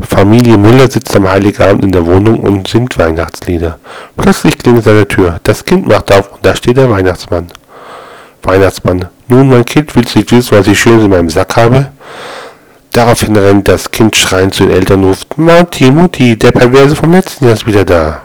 Familie Müller sitzt am Heiligabend in der Wohnung und singt Weihnachtslieder. Plötzlich klingelt es an der Tür. Das Kind macht auf und da steht der Weihnachtsmann. Weihnachtsmann. Nun, mein Kind, willst du nicht wissen, was ich Schönes in meinem Sack habe? Daraufhin rennt das Kind schreiend zu den Eltern und ruft, Mutti, Mutti, der Perverse vom letzten Jahr ist wieder da.